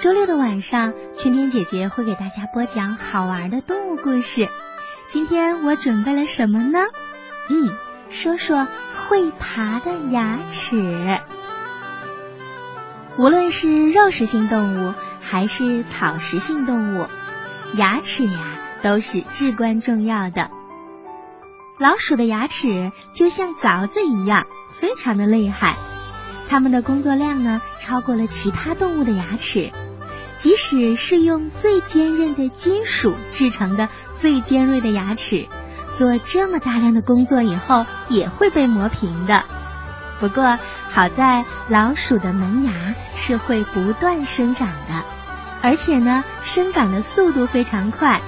周六的晚上，春天姐姐会给大家播讲好玩的动物故事。今天我准备了什么呢？嗯，说说会爬的牙齿。无论是肉食性动物还是草食性动物，牙齿呀都是至关重要的。老鼠的牙齿就像凿子一样，非常的厉害。它们的工作量呢，超过了其他动物的牙齿。即使是用最坚韧的金属制成的最尖锐的牙齿，做这么大量的工作以后，也会被磨平的。不过好在老鼠的门牙是会不断生长的，而且呢，生长的速度非常快。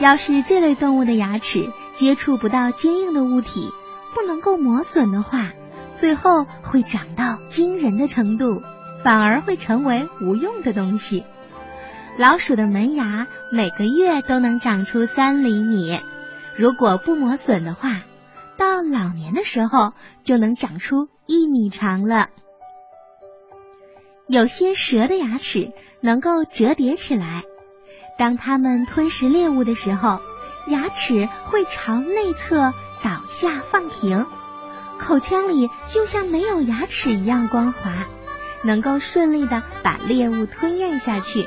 要是这类动物的牙齿接触不到坚硬的物体，不能够磨损的话，最后会长到惊人的程度，反而会成为无用的东西。老鼠的门牙每个月都能长出三厘米，如果不磨损的话。到老年的时候，就能长出一米长了。有些蛇的牙齿能够折叠起来，当它们吞食猎物的时候，牙齿会朝内侧倒下放平，口腔里就像没有牙齿一样光滑，能够顺利的把猎物吞咽下去。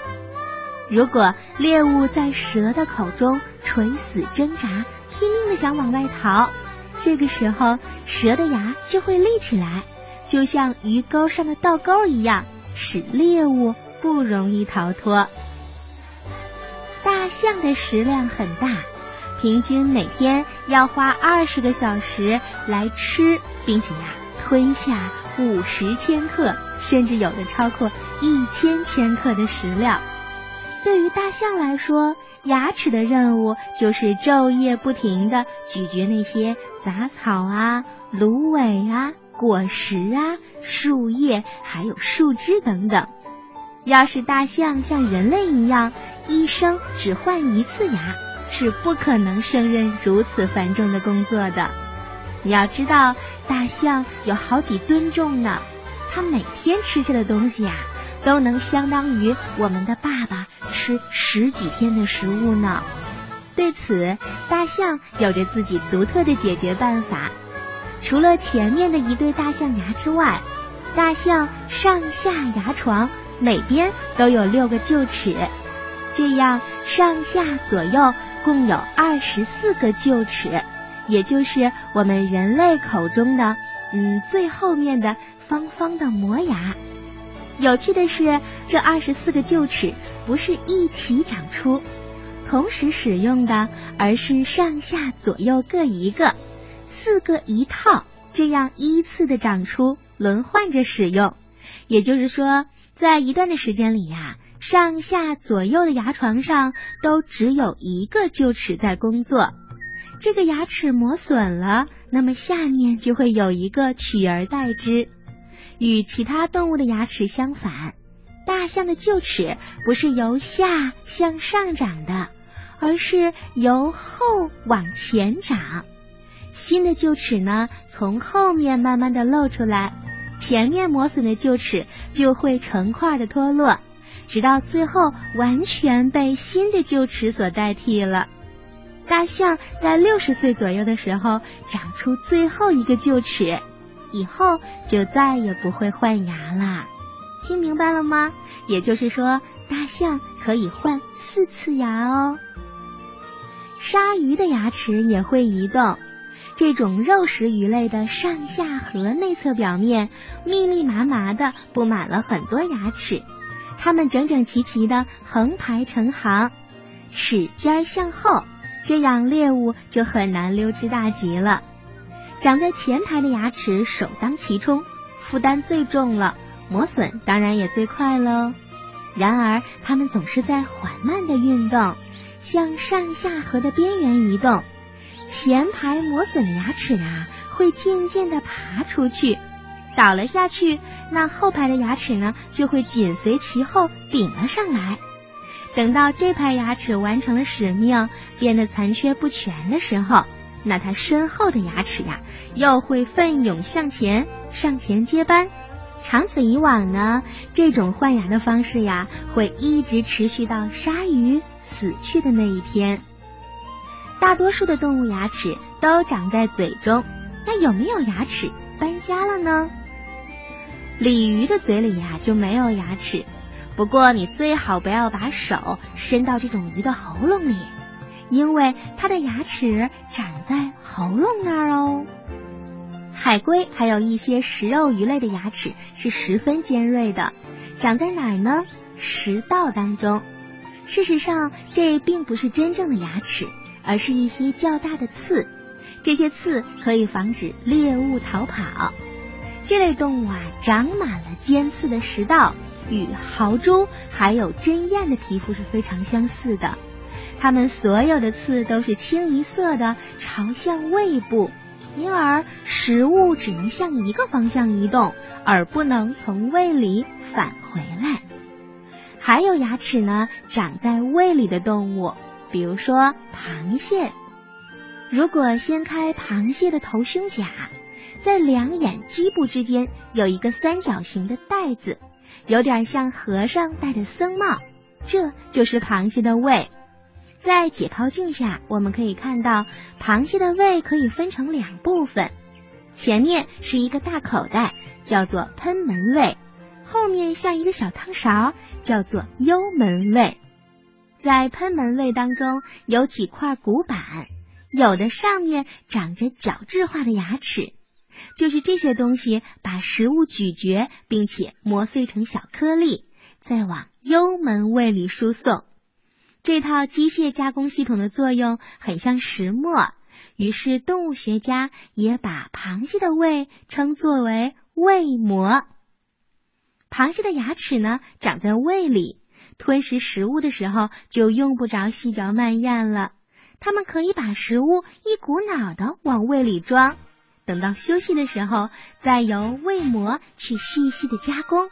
如果猎物在蛇的口中垂死挣扎，拼命的想往外逃。这个时候，蛇的牙就会立起来，就像鱼钩上的倒钩一样，使猎物不容易逃脱。大象的食量很大，平均每天要花二十个小时来吃，并且呀吞下五十千克，甚至有的超过一千千克的食料。对于大象来说，牙齿的任务就是昼夜不停的咀嚼那些杂草啊、芦苇啊、果实啊、树叶，还有树枝等等。要是大象像人类一样一生只换一次牙，是不可能胜任如此繁重的工作的。你要知道，大象有好几吨重呢，它每天吃下的东西呀。都能相当于我们的爸爸吃十几天的食物呢。对此，大象有着自己独特的解决办法。除了前面的一对大象牙之外，大象上下牙床每边都有六个臼齿，这样上下左右共有二十四个臼齿，也就是我们人类口中的嗯最后面的方方的磨牙。有趣的是，这二十四个臼齿不是一起长出，同时使用的，而是上下左右各一个，四个一套，这样依次的长出，轮换着使用。也就是说，在一段的时间里呀，上下左右的牙床上都只有一个臼齿在工作。这个牙齿磨损了，那么下面就会有一个取而代之。与其他动物的牙齿相反，大象的臼齿不是由下向上长的，而是由后往前长。新的臼齿呢，从后面慢慢的露出来，前面磨损的臼齿就会成块的脱落，直到最后完全被新的臼齿所代替了。大象在六十岁左右的时候，长出最后一个臼齿。以后就再也不会换牙啦，听明白了吗？也就是说，大象可以换四次牙哦。鲨鱼的牙齿也会移动，这种肉食鱼类的上下颌内侧表面密密麻麻的布满了很多牙齿，它们整整齐齐的横排成行，齿尖向后，这样猎物就很难溜之大吉了。长在前排的牙齿首当其冲，负担最重了，磨损当然也最快喽。然而，它们总是在缓慢的运动，向上下颌的边缘移动。前排磨损的牙齿啊，会渐渐的爬出去，倒了下去，那后排的牙齿呢，就会紧随其后顶了上来。等到这排牙齿完成了使命，变得残缺不全的时候。那它身后的牙齿呀，又会奋勇向前，上前接班，长此以往呢，这种换牙的方式呀，会一直持续到鲨鱼死去的那一天。大多数的动物牙齿都长在嘴中，那有没有牙齿搬家了呢？鲤鱼的嘴里呀就没有牙齿，不过你最好不要把手伸到这种鱼的喉咙里，因为它的牙齿长在喉咙那儿哦。海龟还有一些食肉鱼类的牙齿是十分尖锐的，长在哪儿呢？食道当中。事实上，这并不是真正的牙齿，而是一些较大的刺。这些刺可以防止猎物逃跑。这类动物啊，长满了尖刺的食道，与豪猪还有针鼹的皮肤是非常相似的。它们所有的刺都是清一色的朝向胃部。因而，食物只能向一个方向移动，而不能从胃里返回来。还有牙齿呢，长在胃里的动物，比如说螃蟹。如果掀开螃蟹的头胸甲，在两眼基部之间有一个三角形的袋子，有点像和尚戴的僧帽，这就是螃蟹的胃。在解剖镜下，我们可以看到螃蟹的胃可以分成两部分，前面是一个大口袋，叫做喷门胃；后面像一个小汤勺，叫做幽门胃。在喷门胃当中有几块骨板，有的上面长着角质化的牙齿，就是这些东西把食物咀嚼，并且磨碎成小颗粒，再往幽门胃里输送。这套机械加工系统的作用很像石磨，于是动物学家也把螃蟹的胃称作为胃膜。螃蟹的牙齿呢，长在胃里，吞食食物的时候就用不着细嚼慢咽了，它们可以把食物一股脑的往胃里装，等到休息的时候，再由胃膜去细细的加工，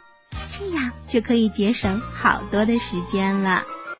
这样就可以节省好多的时间了。